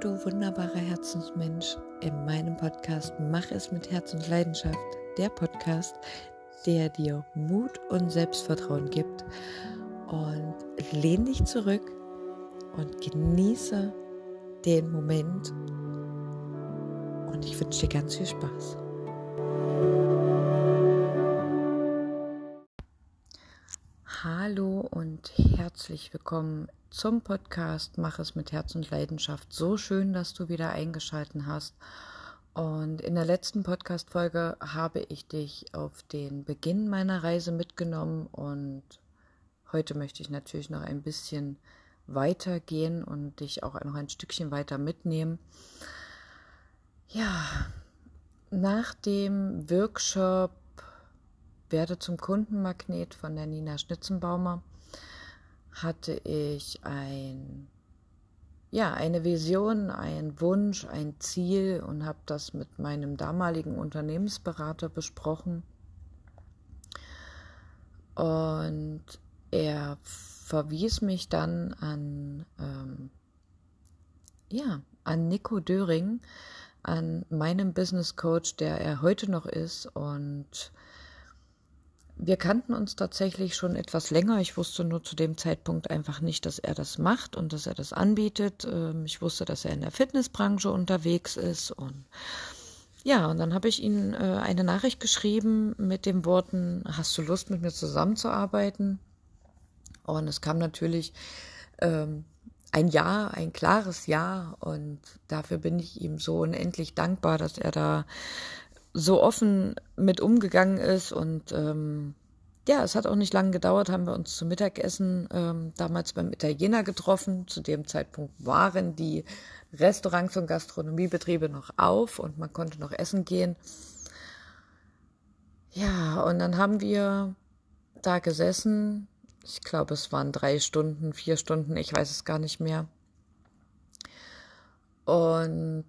Du wunderbarer Herzensmensch. In meinem Podcast Mach es mit Herz und Leidenschaft. Der Podcast, der dir Mut und Selbstvertrauen gibt. Und lehn dich zurück und genieße den Moment. Und ich wünsche dir ganz viel Spaß. Hallo und herzlich willkommen zum Podcast Mach es mit Herz und Leidenschaft. So schön, dass du wieder eingeschalten hast. Und in der letzten Podcast-Folge habe ich dich auf den Beginn meiner Reise mitgenommen und heute möchte ich natürlich noch ein bisschen weitergehen und dich auch noch ein Stückchen weiter mitnehmen. Ja, nach dem Workshop Werde zum Kundenmagnet von der Nina Schnitzenbaumer hatte ich ein, ja, eine Vision, einen Wunsch, ein Ziel und habe das mit meinem damaligen Unternehmensberater besprochen. Und er verwies mich dann an, ähm, ja, an Nico Döring, an meinem Business Coach, der er heute noch ist und wir kannten uns tatsächlich schon etwas länger. Ich wusste nur zu dem Zeitpunkt einfach nicht, dass er das macht und dass er das anbietet. Ähm, ich wusste, dass er in der Fitnessbranche unterwegs ist und ja, und dann habe ich ihm äh, eine Nachricht geschrieben mit den Worten, hast du Lust mit mir zusammenzuarbeiten? Und es kam natürlich ähm, ein Ja, ein klares Ja und dafür bin ich ihm so unendlich dankbar, dass er da so offen mit umgegangen ist und ähm, ja, es hat auch nicht lange gedauert, haben wir uns zum Mittagessen ähm, damals beim Italiener getroffen. Zu dem Zeitpunkt waren die Restaurants und Gastronomiebetriebe noch auf und man konnte noch essen gehen. Ja, und dann haben wir da gesessen. Ich glaube, es waren drei Stunden, vier Stunden, ich weiß es gar nicht mehr. Und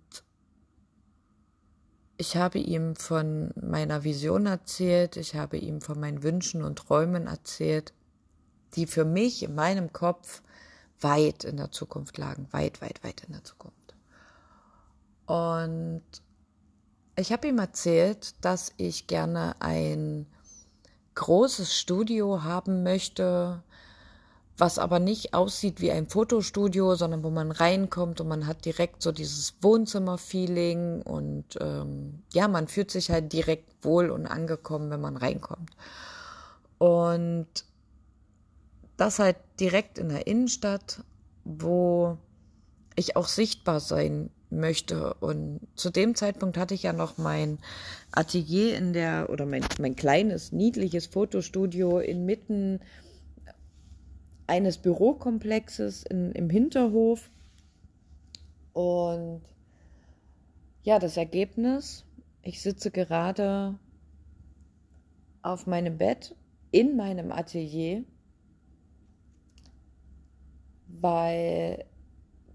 ich habe ihm von meiner Vision erzählt, ich habe ihm von meinen Wünschen und Träumen erzählt, die für mich in meinem Kopf weit in der Zukunft lagen, weit, weit, weit in der Zukunft. Und ich habe ihm erzählt, dass ich gerne ein großes Studio haben möchte, was aber nicht aussieht wie ein Fotostudio, sondern wo man reinkommt und man hat direkt so dieses Wohnzimmer-Feeling und ähm, ja, man fühlt sich halt direkt wohl und angekommen, wenn man reinkommt. Und das halt direkt in der Innenstadt, wo ich auch sichtbar sein möchte. Und zu dem Zeitpunkt hatte ich ja noch mein Atelier in der, oder mein, mein kleines, niedliches Fotostudio inmitten eines Bürokomplexes in, im Hinterhof. Und ja, das Ergebnis, ich sitze gerade auf meinem Bett in meinem Atelier, weil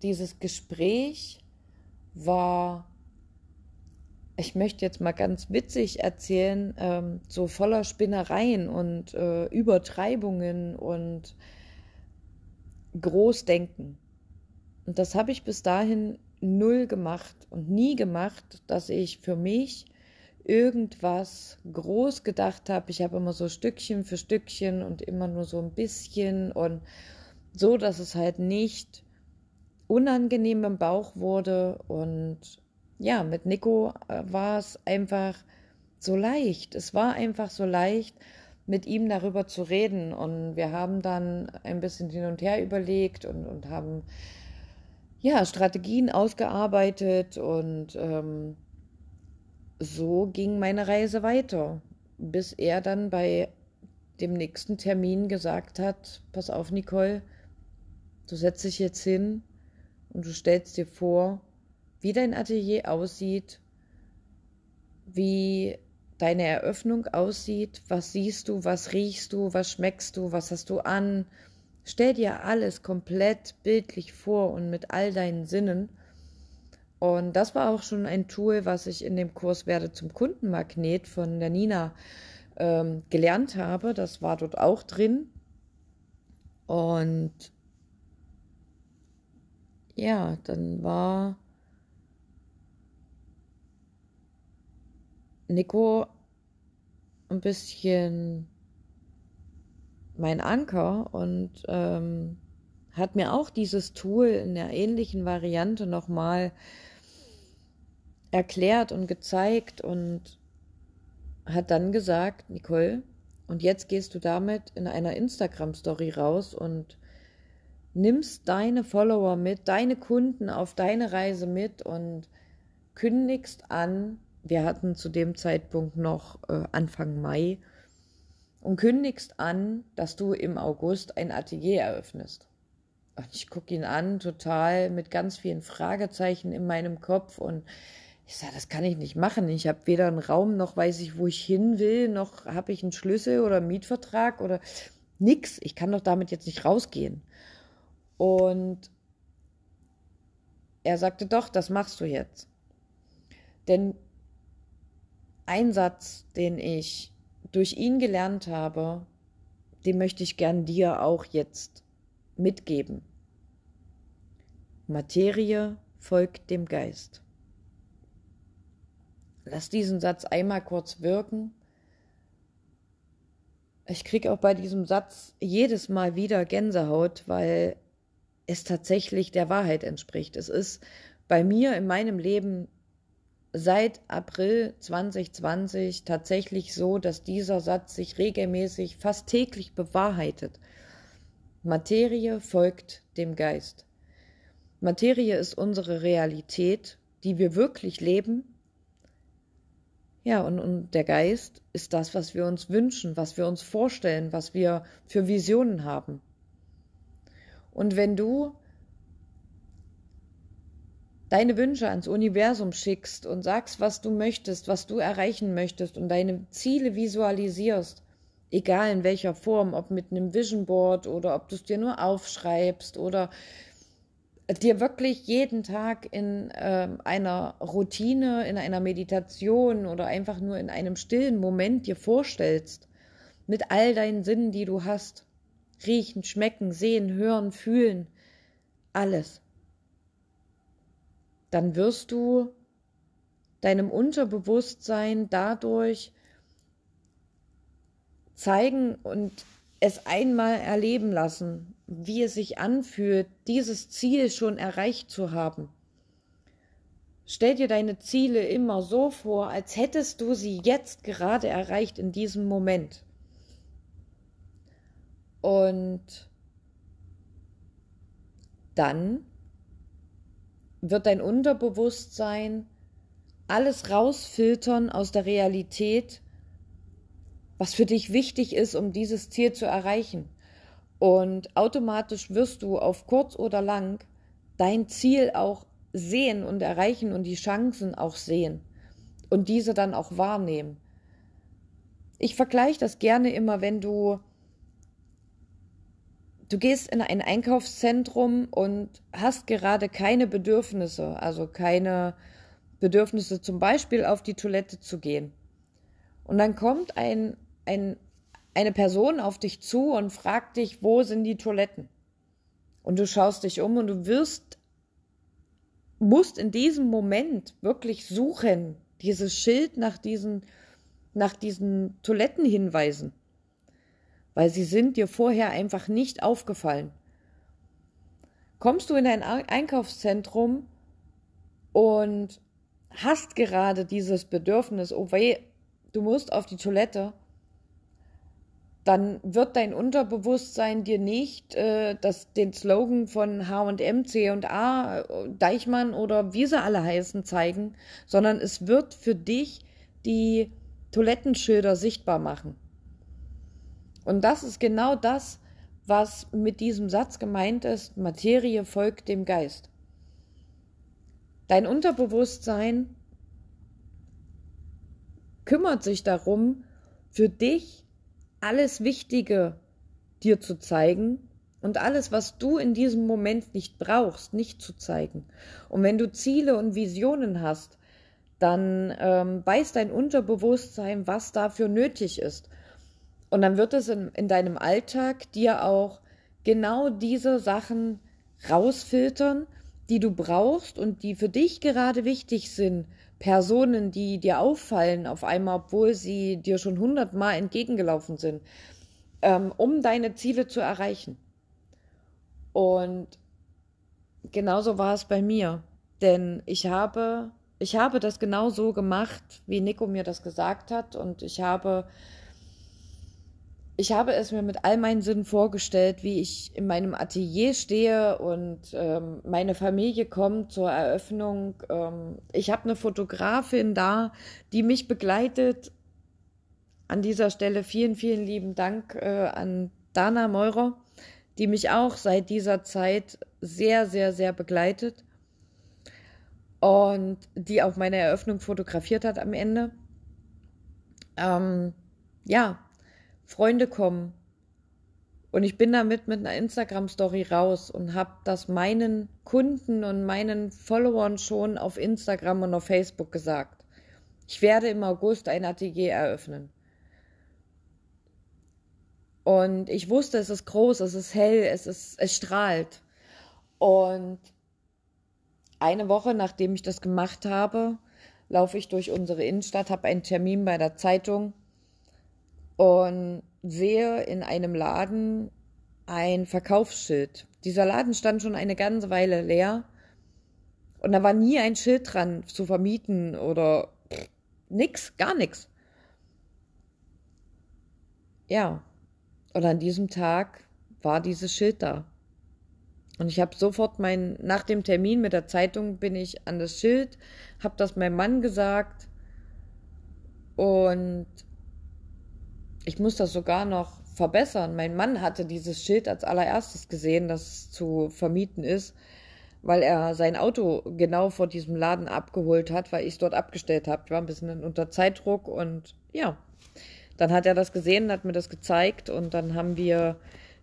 dieses Gespräch war, ich möchte jetzt mal ganz witzig erzählen, ähm, so voller Spinnereien und äh, Übertreibungen und groß denken. Und das habe ich bis dahin null gemacht und nie gemacht, dass ich für mich irgendwas groß gedacht habe. Ich habe immer so Stückchen für Stückchen und immer nur so ein bisschen und so, dass es halt nicht unangenehm im Bauch wurde. Und ja, mit Nico äh, war es einfach so leicht. Es war einfach so leicht mit ihm darüber zu reden. Und wir haben dann ein bisschen hin und her überlegt und, und haben ja Strategien ausgearbeitet und ähm, so ging meine Reise weiter, bis er dann bei dem nächsten Termin gesagt hat, pass auf Nicole, du setzt dich jetzt hin und du stellst dir vor, wie dein Atelier aussieht, wie deine Eröffnung aussieht, was siehst du, was riechst du, was schmeckst du, was hast du an. Stell dir alles komplett bildlich vor und mit all deinen Sinnen. Und das war auch schon ein Tool, was ich in dem Kurs Werde zum Kundenmagnet von der Nina ähm, gelernt habe. Das war dort auch drin. Und ja, dann war Nico ein bisschen mein Anker und ähm, hat mir auch dieses Tool in der ähnlichen Variante nochmal erklärt und gezeigt und hat dann gesagt, Nicole, und jetzt gehst du damit in einer Instagram-Story raus und nimmst deine Follower mit, deine Kunden auf deine Reise mit und kündigst an, wir hatten zu dem Zeitpunkt noch äh, Anfang Mai, und kündigst an, dass du im August ein Atelier eröffnest. Und ich gucke ihn an, total mit ganz vielen Fragezeichen in meinem Kopf und ich sage, das kann ich nicht machen. Ich habe weder einen Raum, noch weiß ich, wo ich hin will, noch habe ich einen Schlüssel oder einen Mietvertrag oder nix. Ich kann doch damit jetzt nicht rausgehen. Und er sagte, doch, das machst du jetzt. Denn ein Satz, den ich durch ihn gelernt habe, den möchte ich gern dir auch jetzt mitgeben. Materie folgt dem Geist. Lass diesen Satz einmal kurz wirken. Ich kriege auch bei diesem Satz jedes Mal wieder Gänsehaut, weil es tatsächlich der Wahrheit entspricht. Es ist bei mir in meinem Leben seit April 2020 tatsächlich so, dass dieser Satz sich regelmäßig, fast täglich bewahrheitet. Materie folgt dem Geist. Materie ist unsere Realität, die wir wirklich leben. Ja, und, und der Geist ist das, was wir uns wünschen, was wir uns vorstellen, was wir für Visionen haben. Und wenn du deine Wünsche ans Universum schickst und sagst, was du möchtest, was du erreichen möchtest und deine Ziele visualisierst, egal in welcher Form, ob mit einem Vision Board oder ob du es dir nur aufschreibst oder dir wirklich jeden Tag in äh, einer Routine, in einer Meditation oder einfach nur in einem stillen Moment dir vorstellst, mit all deinen Sinnen, die du hast, riechen, schmecken, sehen, hören, fühlen, alles dann wirst du deinem Unterbewusstsein dadurch zeigen und es einmal erleben lassen, wie es sich anfühlt, dieses Ziel schon erreicht zu haben. Stell dir deine Ziele immer so vor, als hättest du sie jetzt gerade erreicht in diesem Moment. Und dann wird dein Unterbewusstsein alles rausfiltern aus der Realität, was für dich wichtig ist, um dieses Ziel zu erreichen. Und automatisch wirst du auf kurz oder lang dein Ziel auch sehen und erreichen und die Chancen auch sehen und diese dann auch wahrnehmen. Ich vergleiche das gerne immer, wenn du du gehst in ein Einkaufszentrum und hast gerade keine Bedürfnisse, also keine Bedürfnisse zum Beispiel auf die Toilette zu gehen. Und dann kommt ein, ein, eine Person auf dich zu und fragt dich, wo sind die Toiletten? Und du schaust dich um und du wirst, musst in diesem Moment wirklich suchen, dieses Schild nach diesen, nach diesen Toiletten hinweisen weil sie sind dir vorher einfach nicht aufgefallen. Kommst du in ein Einkaufszentrum und hast gerade dieses Bedürfnis, oh weh, du musst auf die Toilette, dann wird dein Unterbewusstsein dir nicht äh, das, den Slogan von H&M, C&A, Deichmann oder wie sie alle heißen zeigen, sondern es wird für dich die Toilettenschilder sichtbar machen. Und das ist genau das, was mit diesem Satz gemeint ist, Materie folgt dem Geist. Dein Unterbewusstsein kümmert sich darum, für dich alles Wichtige dir zu zeigen und alles, was du in diesem Moment nicht brauchst, nicht zu zeigen. Und wenn du Ziele und Visionen hast, dann ähm, weiß dein Unterbewusstsein, was dafür nötig ist. Und dann wird es in, in deinem Alltag dir auch genau diese Sachen rausfiltern, die du brauchst und die für dich gerade wichtig sind, Personen, die dir auffallen auf einmal, obwohl sie dir schon hundertmal entgegengelaufen sind, ähm, um deine Ziele zu erreichen. Und genauso war es bei mir, denn ich habe, ich habe das genau so gemacht, wie Nico mir das gesagt hat. Und ich habe ich habe es mir mit all meinen Sinnen vorgestellt, wie ich in meinem Atelier stehe und ähm, meine Familie kommt zur Eröffnung. Ähm, ich habe eine Fotografin da, die mich begleitet. An dieser Stelle vielen, vielen lieben Dank äh, an Dana Meurer, die mich auch seit dieser Zeit sehr, sehr, sehr begleitet und die auch meine Eröffnung fotografiert hat am Ende. Ähm, ja, Freunde kommen. Und ich bin damit mit einer Instagram-Story raus und habe das meinen Kunden und meinen Followern schon auf Instagram und auf Facebook gesagt. Ich werde im August ein Atelier eröffnen. Und ich wusste, es ist groß, es ist hell, es, ist, es strahlt. Und eine Woche nachdem ich das gemacht habe, laufe ich durch unsere Innenstadt, habe einen Termin bei der Zeitung und sehe in einem Laden ein Verkaufsschild. Dieser Laden stand schon eine ganze Weile leer und da war nie ein Schild dran zu vermieten oder nix, gar nichts. Ja, und an diesem Tag war dieses Schild da. Und ich habe sofort mein, nach dem Termin mit der Zeitung bin ich an das Schild, habe das meinem Mann gesagt und ich muss das sogar noch verbessern. Mein Mann hatte dieses Schild als allererstes gesehen, dass es zu vermieten ist, weil er sein Auto genau vor diesem Laden abgeholt hat, weil ich es dort abgestellt habe. Ich war ein bisschen unter Zeitdruck und ja, dann hat er das gesehen, hat mir das gezeigt und dann haben wir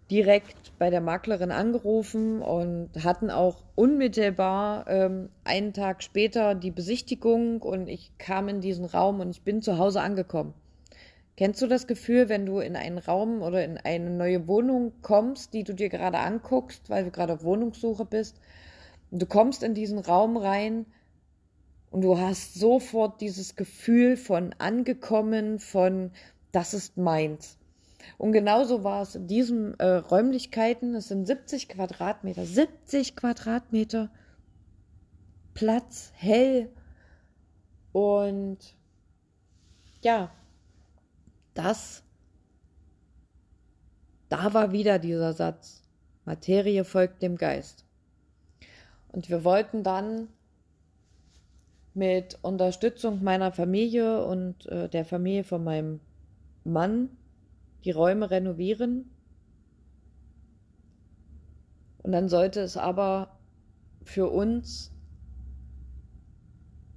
direkt bei der Maklerin angerufen und hatten auch unmittelbar ähm, einen Tag später die Besichtigung und ich kam in diesen Raum und ich bin zu Hause angekommen. Kennst du das Gefühl, wenn du in einen Raum oder in eine neue Wohnung kommst, die du dir gerade anguckst, weil du gerade auf Wohnungssuche bist? Du kommst in diesen Raum rein und du hast sofort dieses Gefühl von angekommen, von das ist meins. Und genauso war es in diesen äh, Räumlichkeiten. Es sind 70 Quadratmeter, 70 Quadratmeter Platz, hell. Und ja, das, da war wieder dieser Satz, Materie folgt dem Geist. Und wir wollten dann mit Unterstützung meiner Familie und äh, der Familie von meinem Mann die Räume renovieren. Und dann sollte es aber für uns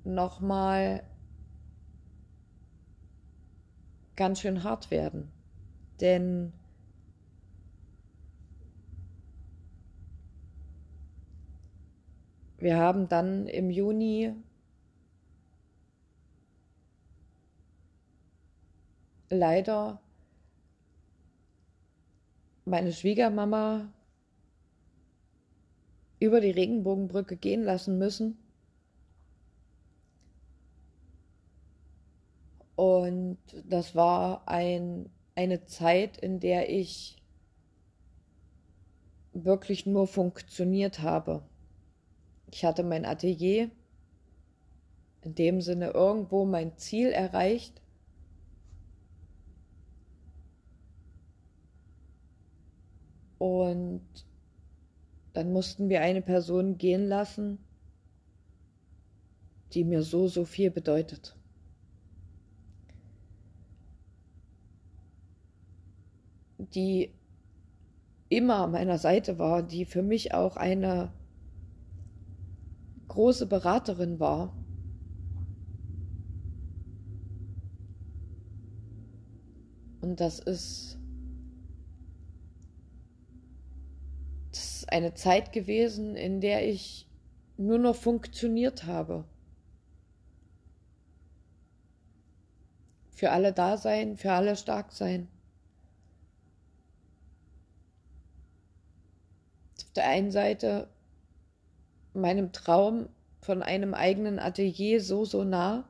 nochmal ganz schön hart werden. Denn wir haben dann im Juni leider meine Schwiegermama über die Regenbogenbrücke gehen lassen müssen. Und das war ein, eine Zeit, in der ich wirklich nur funktioniert habe. Ich hatte mein Atelier, in dem Sinne irgendwo mein Ziel erreicht. Und dann mussten wir eine Person gehen lassen, die mir so, so viel bedeutet. Die immer an meiner Seite war, die für mich auch eine große Beraterin war. Und das ist, das ist eine Zeit gewesen, in der ich nur noch funktioniert habe. Für alle da sein, für alle stark sein. Der einen Seite meinem Traum von einem eigenen Atelier so, so nah.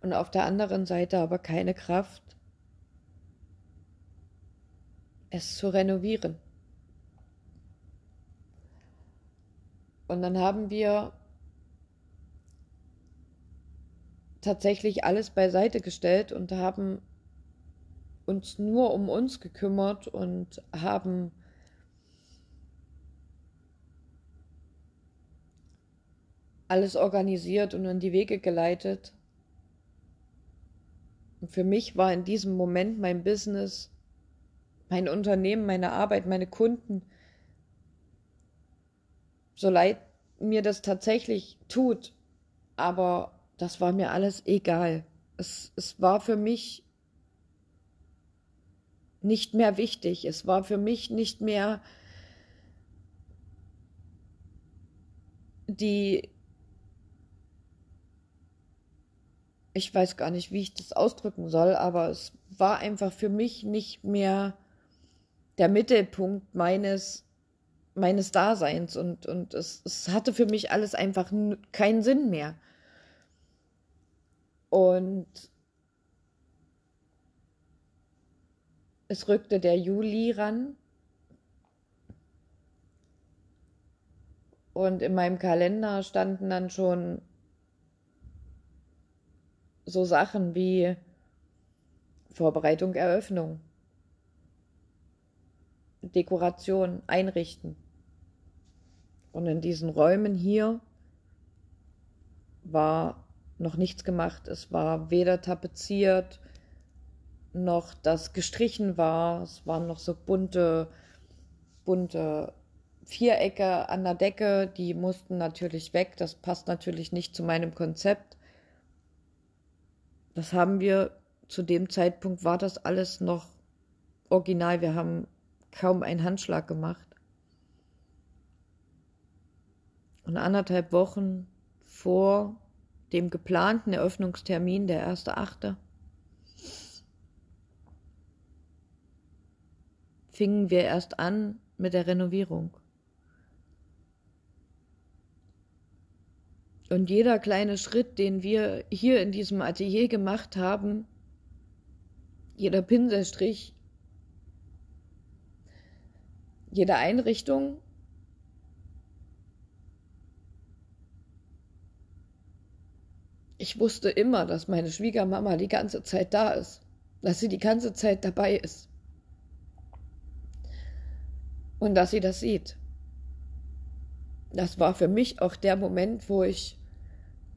Und auf der anderen Seite aber keine Kraft, es zu renovieren. Und dann haben wir tatsächlich alles beiseite gestellt und haben uns nur um uns gekümmert und haben alles organisiert und in die Wege geleitet. Und für mich war in diesem Moment mein Business, mein Unternehmen, meine Arbeit, meine Kunden, so leid mir das tatsächlich tut, aber das war mir alles egal. Es, es war für mich nicht mehr wichtig. Es war für mich nicht mehr die, ich weiß gar nicht, wie ich das ausdrücken soll, aber es war einfach für mich nicht mehr der Mittelpunkt meines meines Daseins und, und es, es hatte für mich alles einfach keinen Sinn mehr. Und es rückte der Juli ran. Und in meinem Kalender standen dann schon so Sachen wie Vorbereitung, Eröffnung, Dekoration, Einrichten. Und in diesen Räumen hier war noch nichts gemacht. Es war weder tapeziert, noch das gestrichen war. Es waren noch so bunte, bunte Vierecke an der Decke. Die mussten natürlich weg. Das passt natürlich nicht zu meinem Konzept. Das haben wir zu dem Zeitpunkt war das alles noch original. Wir haben kaum einen Handschlag gemacht. Und anderthalb Wochen vor dem geplanten Eröffnungstermin, der 1.8., fingen wir erst an mit der Renovierung. Und jeder kleine Schritt, den wir hier in diesem Atelier gemacht haben, jeder Pinselstrich, jede Einrichtung, ich wusste immer, dass meine Schwiegermama die ganze Zeit da ist, dass sie die ganze Zeit dabei ist und dass sie das sieht. Das war für mich auch der Moment, wo ich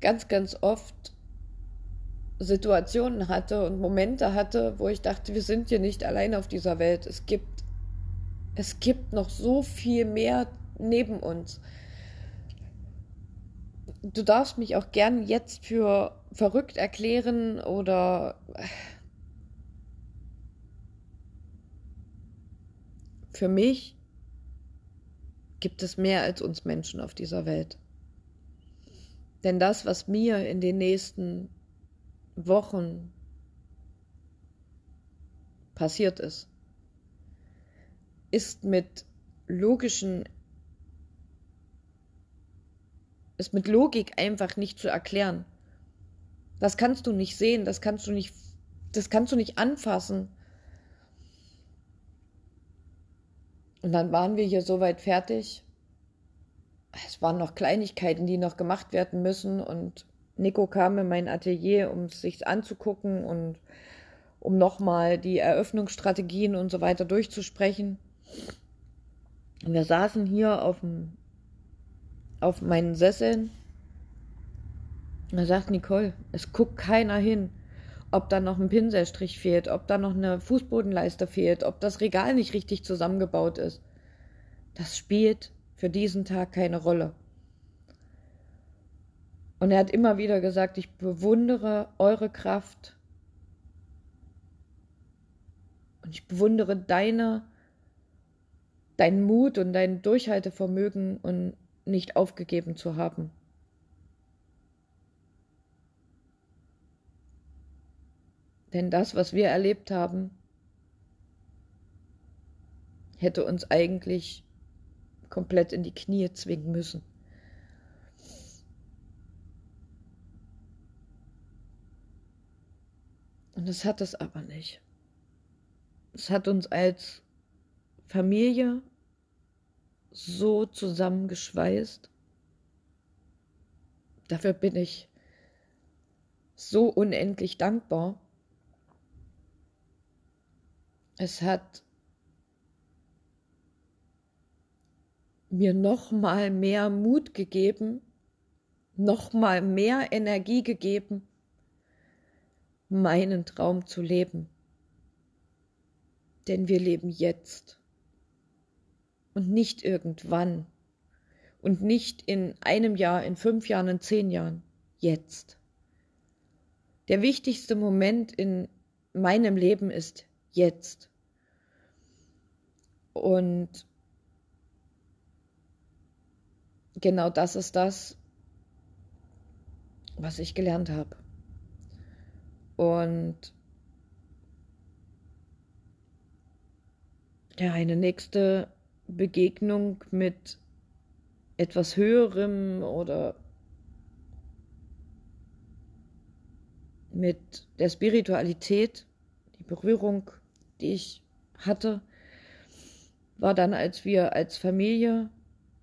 ganz, ganz oft Situationen hatte und Momente hatte, wo ich dachte, wir sind hier nicht allein auf dieser Welt. Es gibt, es gibt noch so viel mehr neben uns. Du darfst mich auch gern jetzt für verrückt erklären oder für mich gibt es mehr als uns Menschen auf dieser Welt. Denn das, was mir in den nächsten Wochen passiert ist, ist mit logischen, ist mit Logik einfach nicht zu erklären. Das kannst du nicht sehen, das kannst du nicht, das kannst du nicht anfassen. Und dann waren wir hier soweit fertig. Es waren noch Kleinigkeiten, die noch gemacht werden müssen. Und Nico kam in mein Atelier, um es sich anzugucken und um nochmal die Eröffnungsstrategien und so weiter durchzusprechen. Und wir saßen hier auf, dem, auf meinen Sesseln. Und da sagt Nicole, es guckt keiner hin ob da noch ein Pinselstrich fehlt, ob da noch eine Fußbodenleiste fehlt, ob das Regal nicht richtig zusammengebaut ist. Das spielt für diesen Tag keine Rolle. Und er hat immer wieder gesagt, ich bewundere eure Kraft und ich bewundere deine, deinen Mut und dein Durchhaltevermögen und nicht aufgegeben zu haben. Denn das, was wir erlebt haben, hätte uns eigentlich komplett in die Knie zwingen müssen. Und es hat es aber nicht. Es hat uns als Familie so zusammengeschweißt. Dafür bin ich so unendlich dankbar. Es hat mir noch mal mehr Mut gegeben, noch mal mehr Energie gegeben, meinen Traum zu leben. Denn wir leben jetzt und nicht irgendwann und nicht in einem Jahr, in fünf Jahren, in zehn Jahren, jetzt. Der wichtigste Moment in meinem Leben ist jetzt. Und genau das ist das, was ich gelernt habe. Und ja, eine nächste Begegnung mit etwas Höherem oder mit der Spiritualität, die Berührung, die ich hatte, war dann, als wir als Familie,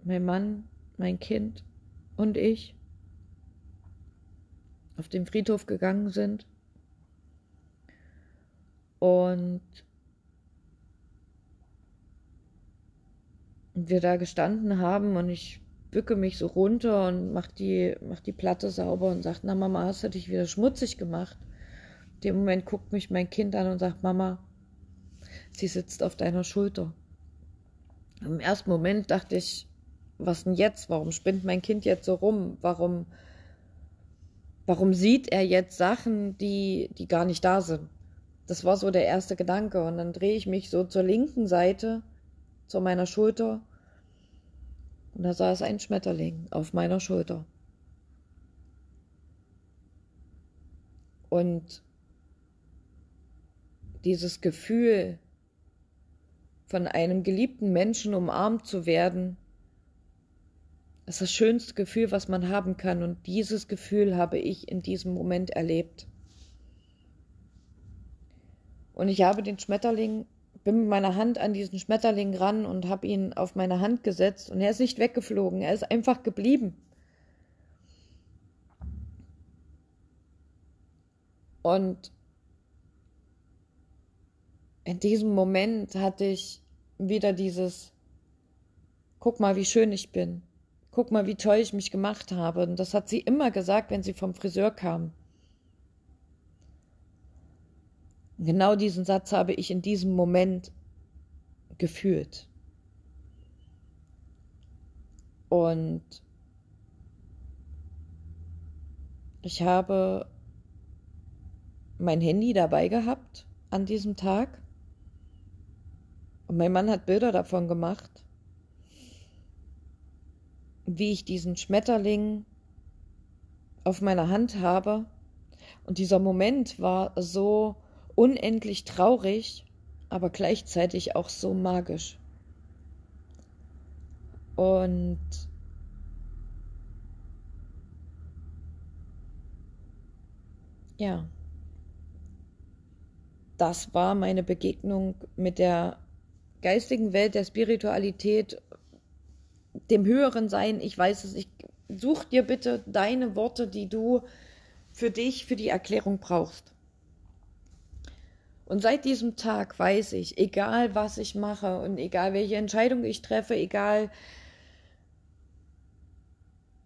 mein Mann, mein Kind und ich, auf den Friedhof gegangen sind und wir da gestanden haben und ich bücke mich so runter und mach die, mach die Platte sauber und sagt, na Mama, hast du dich wieder schmutzig gemacht? In dem Moment guckt mich mein Kind an und sagt, Mama, sie sitzt auf deiner Schulter. Im ersten Moment dachte ich, was denn jetzt? Warum spinnt mein Kind jetzt so rum? Warum, warum sieht er jetzt Sachen, die, die gar nicht da sind? Das war so der erste Gedanke. Und dann drehe ich mich so zur linken Seite, zu meiner Schulter. Und da saß ein Schmetterling auf meiner Schulter. Und dieses Gefühl, von einem geliebten Menschen umarmt zu werden, ist das schönste Gefühl, was man haben kann. Und dieses Gefühl habe ich in diesem Moment erlebt. Und ich habe den Schmetterling, bin mit meiner Hand an diesen Schmetterling ran und habe ihn auf meine Hand gesetzt. Und er ist nicht weggeflogen, er ist einfach geblieben. Und in diesem Moment hatte ich wieder dieses, guck mal, wie schön ich bin. Guck mal, wie toll ich mich gemacht habe. Und das hat sie immer gesagt, wenn sie vom Friseur kam. Genau diesen Satz habe ich in diesem Moment gefühlt. Und ich habe mein Handy dabei gehabt an diesem Tag. Und mein Mann hat Bilder davon gemacht, wie ich diesen Schmetterling auf meiner Hand habe. Und dieser Moment war so unendlich traurig, aber gleichzeitig auch so magisch. Und ja, das war meine Begegnung mit der geistigen Welt, der Spiritualität, dem höheren Sein. Ich weiß es, ich such dir bitte deine Worte, die du für dich, für die Erklärung brauchst. Und seit diesem Tag weiß ich, egal was ich mache und egal welche Entscheidung ich treffe, egal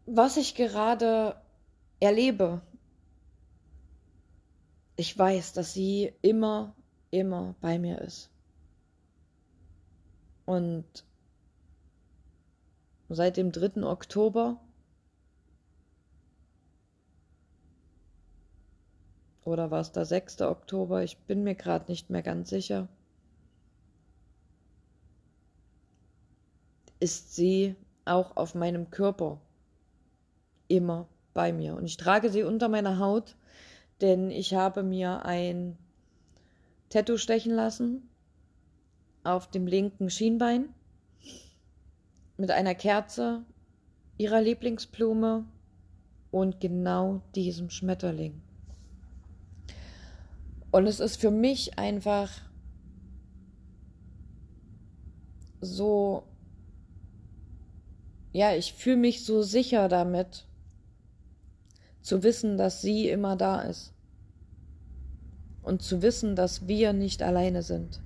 was ich gerade erlebe, ich weiß, dass sie immer, immer bei mir ist. Und seit dem 3. Oktober Oder war es der 6. Oktober? Ich bin mir gerade nicht mehr ganz sicher. Ist sie auch auf meinem Körper immer bei mir. Und ich trage sie unter meiner Haut, denn ich habe mir ein Tattoo stechen lassen auf dem linken Schienbein. mit einer Kerze, ihrer Lieblingsblume und genau diesem Schmetterling. Und es ist für mich einfach so, ja, ich fühle mich so sicher damit, zu wissen, dass sie immer da ist. Und zu wissen, dass wir nicht alleine sind.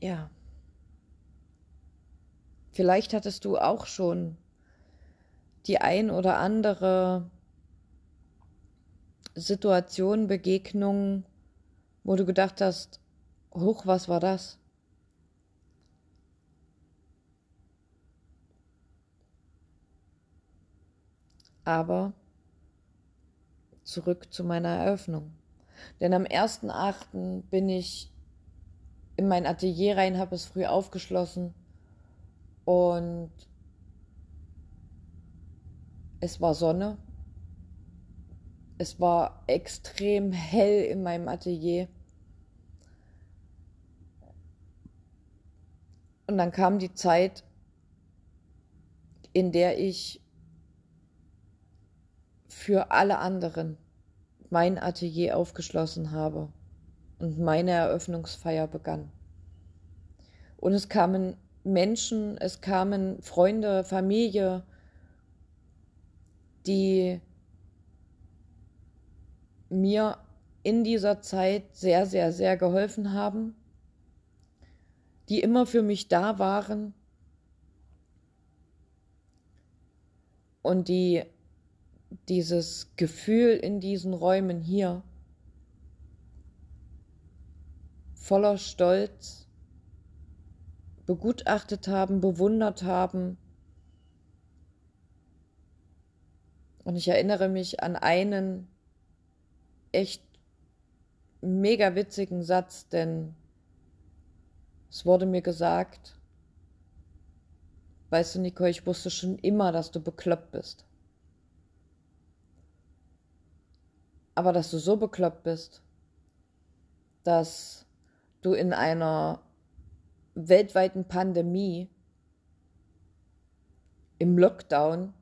Ja. Vielleicht hattest du auch schon die ein oder andere Situation, Begegnung, wo du gedacht hast, hoch, was war das? Aber zurück zu meiner Eröffnung. Denn am 1.8. bin ich in mein Atelier rein, habe es früh aufgeschlossen und es war Sonne. Es war extrem hell in meinem Atelier. Und dann kam die Zeit, in der ich für alle anderen mein Atelier aufgeschlossen habe und meine Eröffnungsfeier begann. Und es kamen Menschen, es kamen Freunde, Familie, die mir in dieser Zeit sehr, sehr, sehr geholfen haben, die immer für mich da waren und die dieses Gefühl in diesen Räumen hier voller Stolz begutachtet haben, bewundert haben. Und ich erinnere mich an einen echt mega witzigen Satz, denn es wurde mir gesagt, weißt du, Nicole, ich wusste schon immer, dass du bekloppt bist. aber dass du so bekloppt bist, dass du in einer weltweiten Pandemie im Lockdown,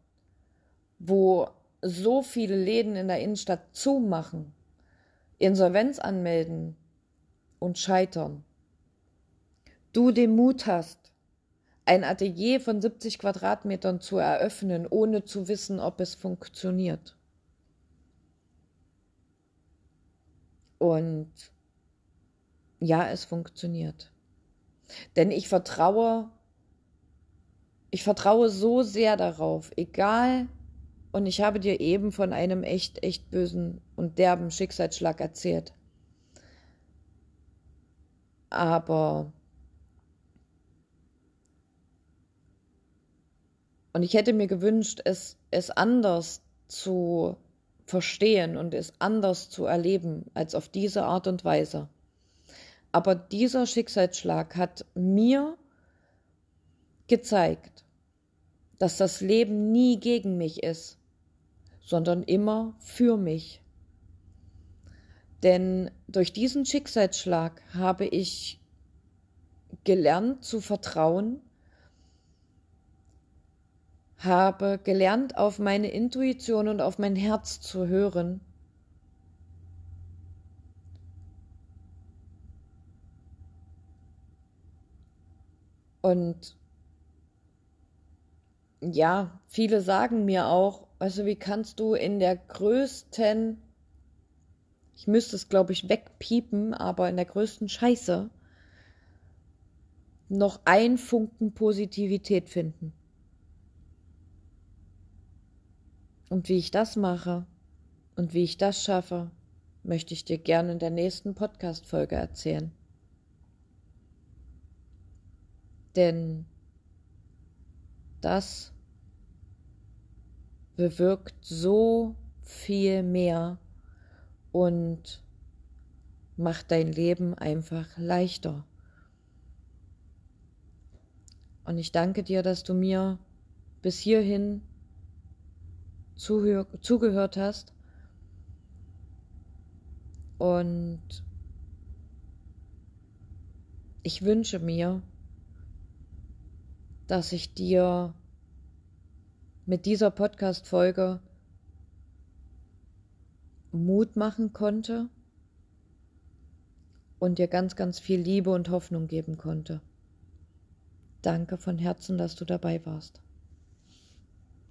wo so viele Läden in der Innenstadt zumachen, Insolvenz anmelden und scheitern, du den Mut hast, ein Atelier von 70 Quadratmetern zu eröffnen, ohne zu wissen, ob es funktioniert. Und ja, es funktioniert. Denn ich vertraue, ich vertraue so sehr darauf, egal, und ich habe dir eben von einem echt, echt bösen und derben Schicksalsschlag erzählt. Aber und ich hätte mir gewünscht, es, es anders zu verstehen und es anders zu erleben als auf diese Art und Weise. Aber dieser Schicksalsschlag hat mir gezeigt, dass das Leben nie gegen mich ist, sondern immer für mich. Denn durch diesen Schicksalsschlag habe ich gelernt zu vertrauen, habe gelernt, auf meine Intuition und auf mein Herz zu hören. Und ja, viele sagen mir auch, also wie kannst du in der größten, ich müsste es glaube ich wegpiepen, aber in der größten Scheiße noch ein Funken Positivität finden. Und wie ich das mache und wie ich das schaffe, möchte ich dir gerne in der nächsten Podcast-Folge erzählen. Denn das bewirkt so viel mehr und macht dein Leben einfach leichter. Und ich danke dir, dass du mir bis hierhin zugehört hast. Und ich wünsche mir, dass ich dir mit dieser Podcast-Folge Mut machen konnte und dir ganz, ganz viel Liebe und Hoffnung geben konnte. Danke von Herzen, dass du dabei warst.